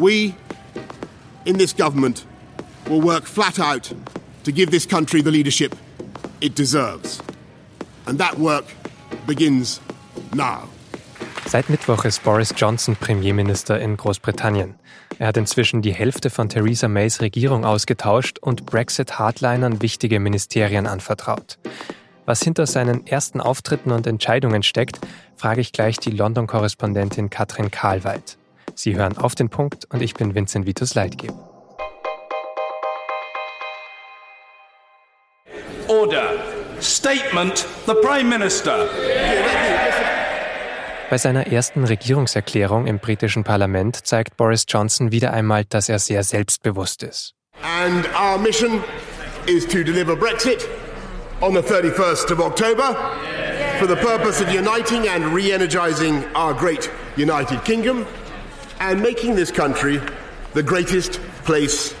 We in this government will work flat out to give this country the leadership it deserves. And that work begins now. Seit Mittwoch ist Boris Johnson Premierminister in Großbritannien. Er hat inzwischen die Hälfte von Theresa Mays Regierung ausgetauscht und Brexit-Hardlinern wichtige Ministerien anvertraut. Was hinter seinen ersten Auftritten und Entscheidungen steckt, frage ich gleich die London-Korrespondentin Katrin Karlweit. Sie hören auf den Punkt und ich bin Vincent Vitus Leitgeb. Order. Statement, the Prime Minister. Bei seiner ersten Regierungserklärung im britischen Parlament zeigt Boris Johnson wieder einmal, dass er sehr selbstbewusst ist. And our mission is to deliver Brexit on the 31st of October for the purpose of uniting and re-energizing our great United Kingdom and making this country the greatest place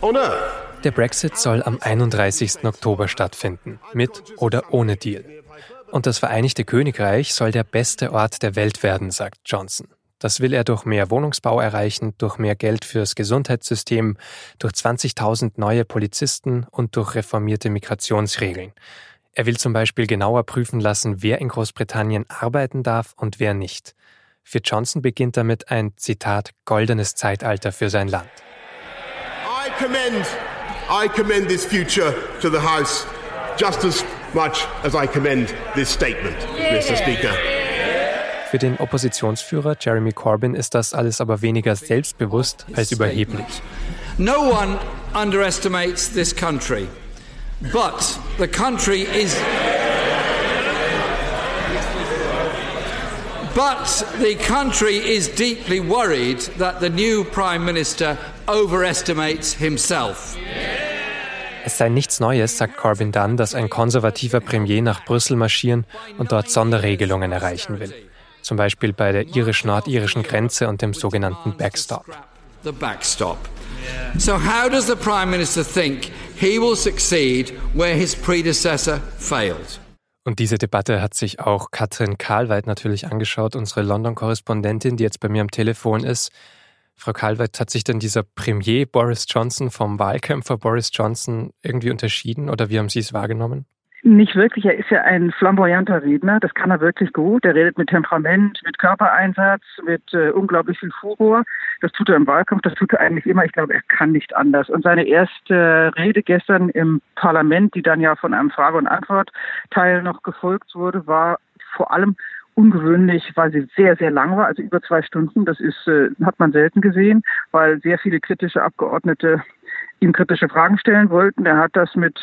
on earth. Der Brexit soll am 31. Oktober stattfinden, mit oder ohne Deal. Und das Vereinigte Königreich soll der beste Ort der Welt werden, sagt Johnson. Das will er durch mehr Wohnungsbau erreichen, durch mehr Geld fürs Gesundheitssystem, durch 20.000 neue Polizisten und durch reformierte Migrationsregeln. Er will zum Beispiel genauer prüfen lassen, wer in Großbritannien arbeiten darf und wer nicht. Für Johnson beginnt damit ein Zitat goldenes Zeitalter für sein Land. I commend, I commend this future to the House just as much as I commend this statement, Mr. Speaker. Für den Oppositionsführer Jeremy Corbyn ist das alles aber weniger selbstbewusst als überheblich. No one underestimates this country, but the country is. But the country is deeply worried that the new Prime Minister overestimates himself. Es sei nichts Neues, sagt Corbyn dann, dass ein konservativer Premier nach Brüssel marschieren und dort Sonderregelungen erreichen will. Zum Beispiel bei der irisch-nordirischen Grenze und dem sogenannten Backstop. The backstop. So, how does the Prime Minister think he will succeed where his predecessor failed? Und diese Debatte hat sich auch Katrin Karlweit natürlich angeschaut, unsere London-Korrespondentin, die jetzt bei mir am Telefon ist. Frau Karlweit, hat sich denn dieser Premier Boris Johnson vom Wahlkämpfer Boris Johnson irgendwie unterschieden oder wie haben Sie es wahrgenommen? Nicht wirklich. Er ist ja ein flamboyanter Redner. Das kann er wirklich gut. Er redet mit Temperament, mit Körpereinsatz, mit äh, unglaublich viel Furor. Das tut er im Wahlkampf. Das tut er eigentlich immer. Ich glaube, er kann nicht anders. Und seine erste Rede gestern im Parlament, die dann ja von einem Frage- und Antwortteil noch gefolgt wurde, war vor allem ungewöhnlich, weil sie sehr, sehr lang war, also über zwei Stunden. Das ist, äh, hat man selten gesehen, weil sehr viele kritische Abgeordnete ihm kritische Fragen stellen wollten. Er hat das mit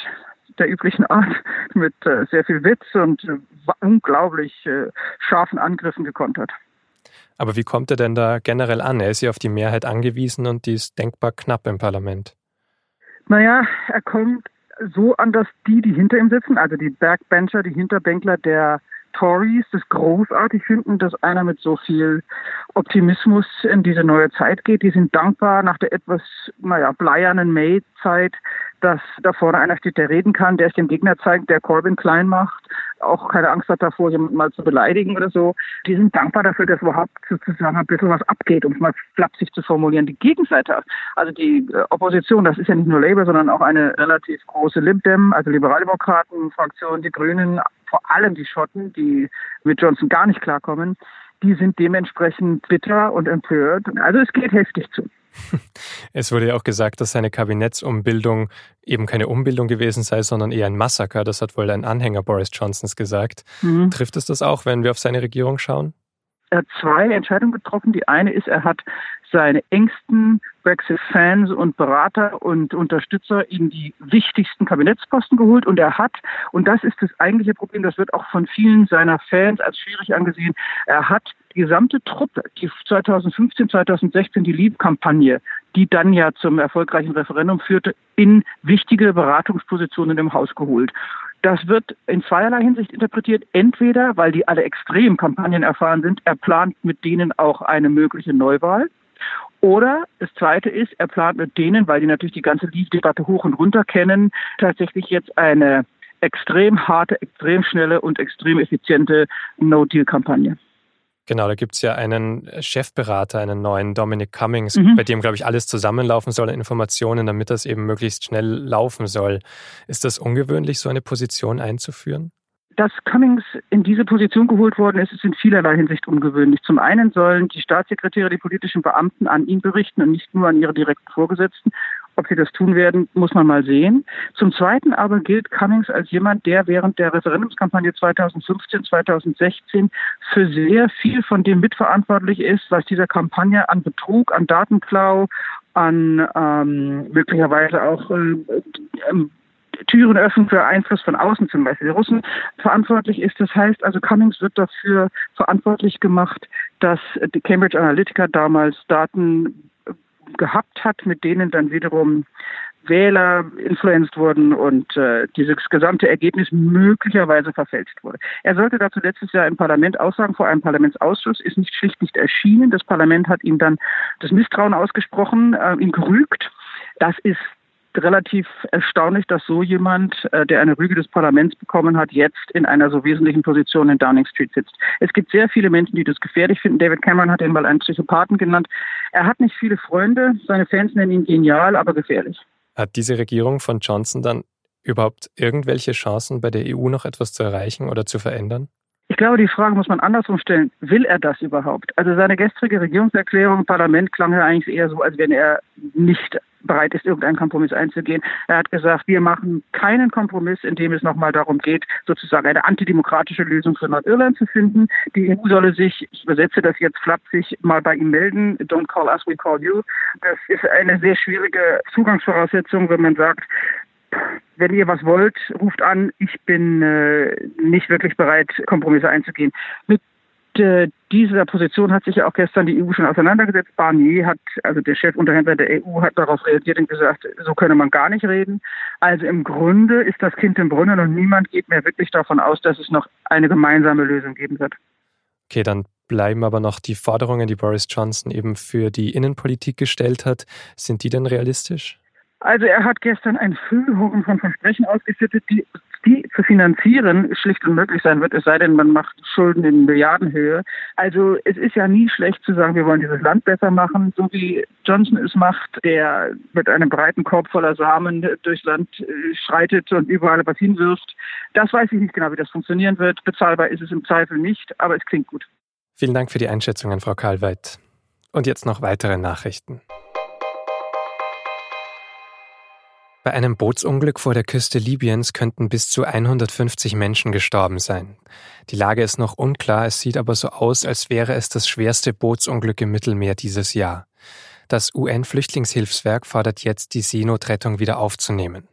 der üblichen Art, mit äh, sehr viel Witz und äh, unglaublich äh, scharfen Angriffen gekontert. Aber wie kommt er denn da generell an? Er ist ja auf die Mehrheit angewiesen und die ist denkbar knapp im Parlament. Naja, er kommt so an, dass die, die hinter ihm sitzen, also die Backbencher, die Hinterbänkler der Tories das großartig finden, dass einer mit so viel Optimismus in diese neue Zeit geht. Die sind dankbar nach der etwas, naja, bleiernen May-Zeit, dass da vorne einer steht, der reden kann, der es dem Gegner zeigt, der Corbyn klein macht, auch keine Angst hat davor, jemanden mal zu beleidigen oder so. Die sind dankbar dafür, dass überhaupt sozusagen ein bisschen was abgeht, um es mal flapsig zu formulieren. Die Gegenseite, also die äh, Opposition, das ist ja nicht nur Labour, sondern auch eine relativ große Lib Dem, also Liberaldemokraten-Fraktion, die Grünen, vor allem die Schotten, die mit Johnson gar nicht klarkommen, die sind dementsprechend bitter und empört. Also es geht heftig zu. Es wurde ja auch gesagt, dass seine Kabinettsumbildung eben keine Umbildung gewesen sei, sondern eher ein Massaker. Das hat wohl ein Anhänger Boris Johnsons gesagt. Mhm. Trifft es das auch, wenn wir auf seine Regierung schauen? Er hat zwei Entscheidungen getroffen. Die eine ist, er hat seine engsten Brexit-Fans und Berater und Unterstützer in die wichtigsten Kabinettsposten geholt. Und er hat, und das ist das eigentliche Problem, das wird auch von vielen seiner Fans als schwierig angesehen, er hat die gesamte Truppe, die 2015, 2016 die Leave-Kampagne, die dann ja zum erfolgreichen Referendum führte, in wichtige Beratungspositionen im Haus geholt. Das wird in zweierlei Hinsicht interpretiert. Entweder, weil die alle extrem Kampagnen erfahren sind, er plant mit denen auch eine mögliche Neuwahl. Oder das Zweite ist, er plant mit denen, weil die natürlich die ganze Leave-Debatte hoch und runter kennen, tatsächlich jetzt eine extrem harte, extrem schnelle und extrem effiziente No-Deal-Kampagne. Genau, da gibt es ja einen Chefberater, einen neuen Dominic Cummings, mhm. bei dem, glaube ich, alles zusammenlaufen soll an Informationen, damit das eben möglichst schnell laufen soll. Ist das ungewöhnlich, so eine Position einzuführen? Dass Cummings in diese Position geholt worden ist, ist in vielerlei Hinsicht ungewöhnlich. Zum einen sollen die Staatssekretäre, die politischen Beamten an ihn berichten und nicht nur an ihre direkten Vorgesetzten. Ob sie das tun werden, muss man mal sehen. Zum Zweiten aber gilt Cummings als jemand, der während der Referendumskampagne 2015, 2016 für sehr viel von dem mitverantwortlich ist, was dieser Kampagne an Betrug, an Datenklau, an ähm, möglicherweise auch äh, ähm, Türen öffnen für Einfluss von außen, zum Beispiel die Russen, verantwortlich ist. Das heißt also, Cummings wird dafür verantwortlich gemacht, dass die Cambridge Analytica damals Daten gehabt hat, mit denen dann wiederum Wähler influenced wurden und äh, dieses gesamte Ergebnis möglicherweise verfälscht wurde. Er sollte dazu letztes Jahr im Parlament aussagen, vor einem Parlamentsausschuss, ist nicht schlicht nicht erschienen. Das Parlament hat ihm dann das Misstrauen ausgesprochen, äh, ihn gerügt. Das ist relativ erstaunlich, dass so jemand, äh, der eine Rüge des Parlaments bekommen hat, jetzt in einer so wesentlichen Position in Downing Street sitzt. Es gibt sehr viele Menschen, die das gefährlich finden. David Cameron hat ihn mal einen Psychopathen genannt. Er hat nicht viele Freunde. Seine Fans nennen ihn genial, aber gefährlich. Hat diese Regierung von Johnson dann überhaupt irgendwelche Chancen, bei der EU noch etwas zu erreichen oder zu verändern? Ich glaube, die Frage muss man andersrum stellen. Will er das überhaupt? Also seine gestrige Regierungserklärung im Parlament klang ja eigentlich eher so, als wenn er nicht bereit ist, irgendeinen Kompromiss einzugehen. Er hat gesagt, wir machen keinen Kompromiss, in dem es nochmal darum geht, sozusagen eine antidemokratische Lösung für Nordirland zu finden. Die EU solle sich, ich übersetze das jetzt flapsig, mal bei ihm melden. Don't call us, we call you. Das ist eine sehr schwierige Zugangsvoraussetzung, wenn man sagt, wenn ihr was wollt, ruft an. Ich bin äh, nicht wirklich bereit, Kompromisse einzugehen. Mit äh, dieser Position hat sich ja auch gestern die EU schon auseinandergesetzt. Barnier hat, also der Chefunterhändler der EU, hat darauf reagiert und gesagt, so könne man gar nicht reden. Also im Grunde ist das Kind im Brunnen und niemand geht mehr wirklich davon aus, dass es noch eine gemeinsame Lösung geben wird. Okay, dann bleiben aber noch die Forderungen, die Boris Johnson eben für die Innenpolitik gestellt hat. Sind die denn realistisch? Also er hat gestern ein Füllhorn von Versprechen ausgeschüttet, die, die zu finanzieren schlicht unmöglich sein wird, es sei denn, man macht Schulden in Milliardenhöhe. Also es ist ja nie schlecht zu sagen, wir wollen dieses Land besser machen, so wie Johnson es macht, der mit einem breiten Korb voller Samen durchs Land äh, schreitet und überall was hinwirft. Das weiß ich nicht genau, wie das funktionieren wird. Bezahlbar ist es im Zweifel nicht, aber es klingt gut. Vielen Dank für die Einschätzungen, Frau Karlweit. Und jetzt noch weitere Nachrichten. Bei einem Bootsunglück vor der Küste Libyens könnten bis zu 150 Menschen gestorben sein. Die Lage ist noch unklar, es sieht aber so aus, als wäre es das schwerste Bootsunglück im Mittelmeer dieses Jahr. Das UN-Flüchtlingshilfswerk fordert jetzt, die Seenotrettung wieder aufzunehmen.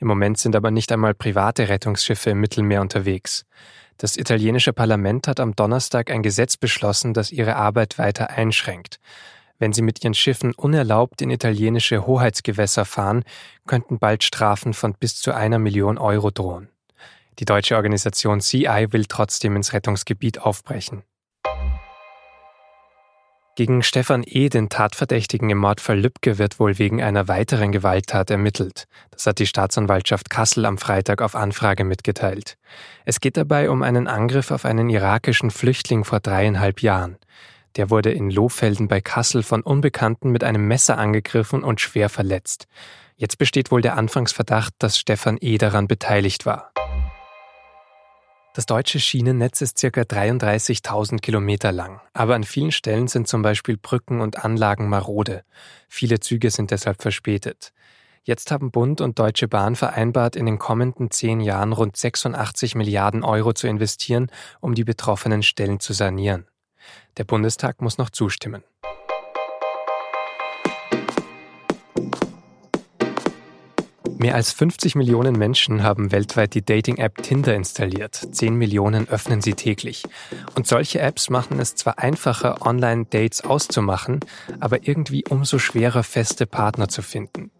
Im Moment sind aber nicht einmal private Rettungsschiffe im Mittelmeer unterwegs. Das italienische Parlament hat am Donnerstag ein Gesetz beschlossen, das ihre Arbeit weiter einschränkt. Wenn sie mit ihren Schiffen unerlaubt in italienische Hoheitsgewässer fahren, könnten bald Strafen von bis zu einer Million Euro drohen. Die deutsche Organisation CI will trotzdem ins Rettungsgebiet aufbrechen. Gegen Stefan E., den Tatverdächtigen im Mordfall Lübcke, wird wohl wegen einer weiteren Gewalttat ermittelt. Das hat die Staatsanwaltschaft Kassel am Freitag auf Anfrage mitgeteilt. Es geht dabei um einen Angriff auf einen irakischen Flüchtling vor dreieinhalb Jahren. Der wurde in Lohfelden bei Kassel von Unbekannten mit einem Messer angegriffen und schwer verletzt. Jetzt besteht wohl der Anfangsverdacht, dass Stefan E. daran beteiligt war. Das deutsche Schienennetz ist ca. 33.000 Kilometer lang, aber an vielen Stellen sind zum Beispiel Brücken und Anlagen marode. Viele Züge sind deshalb verspätet. Jetzt haben Bund und Deutsche Bahn vereinbart, in den kommenden zehn Jahren rund 86 Milliarden Euro zu investieren, um die betroffenen Stellen zu sanieren. Der Bundestag muss noch zustimmen. Mehr als 50 Millionen Menschen haben weltweit die Dating-App Tinder installiert. 10 Millionen öffnen sie täglich. Und solche Apps machen es zwar einfacher, Online-Dates auszumachen, aber irgendwie umso schwerer, feste Partner zu finden.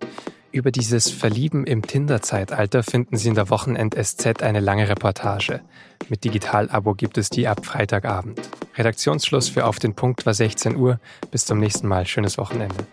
Über dieses Verlieben im Tinder-Zeitalter finden Sie in der Wochenend-SZ eine lange Reportage. Mit Digital-Abo gibt es die ab Freitagabend. Redaktionsschluss für Auf den Punkt war 16 Uhr. Bis zum nächsten Mal. Schönes Wochenende.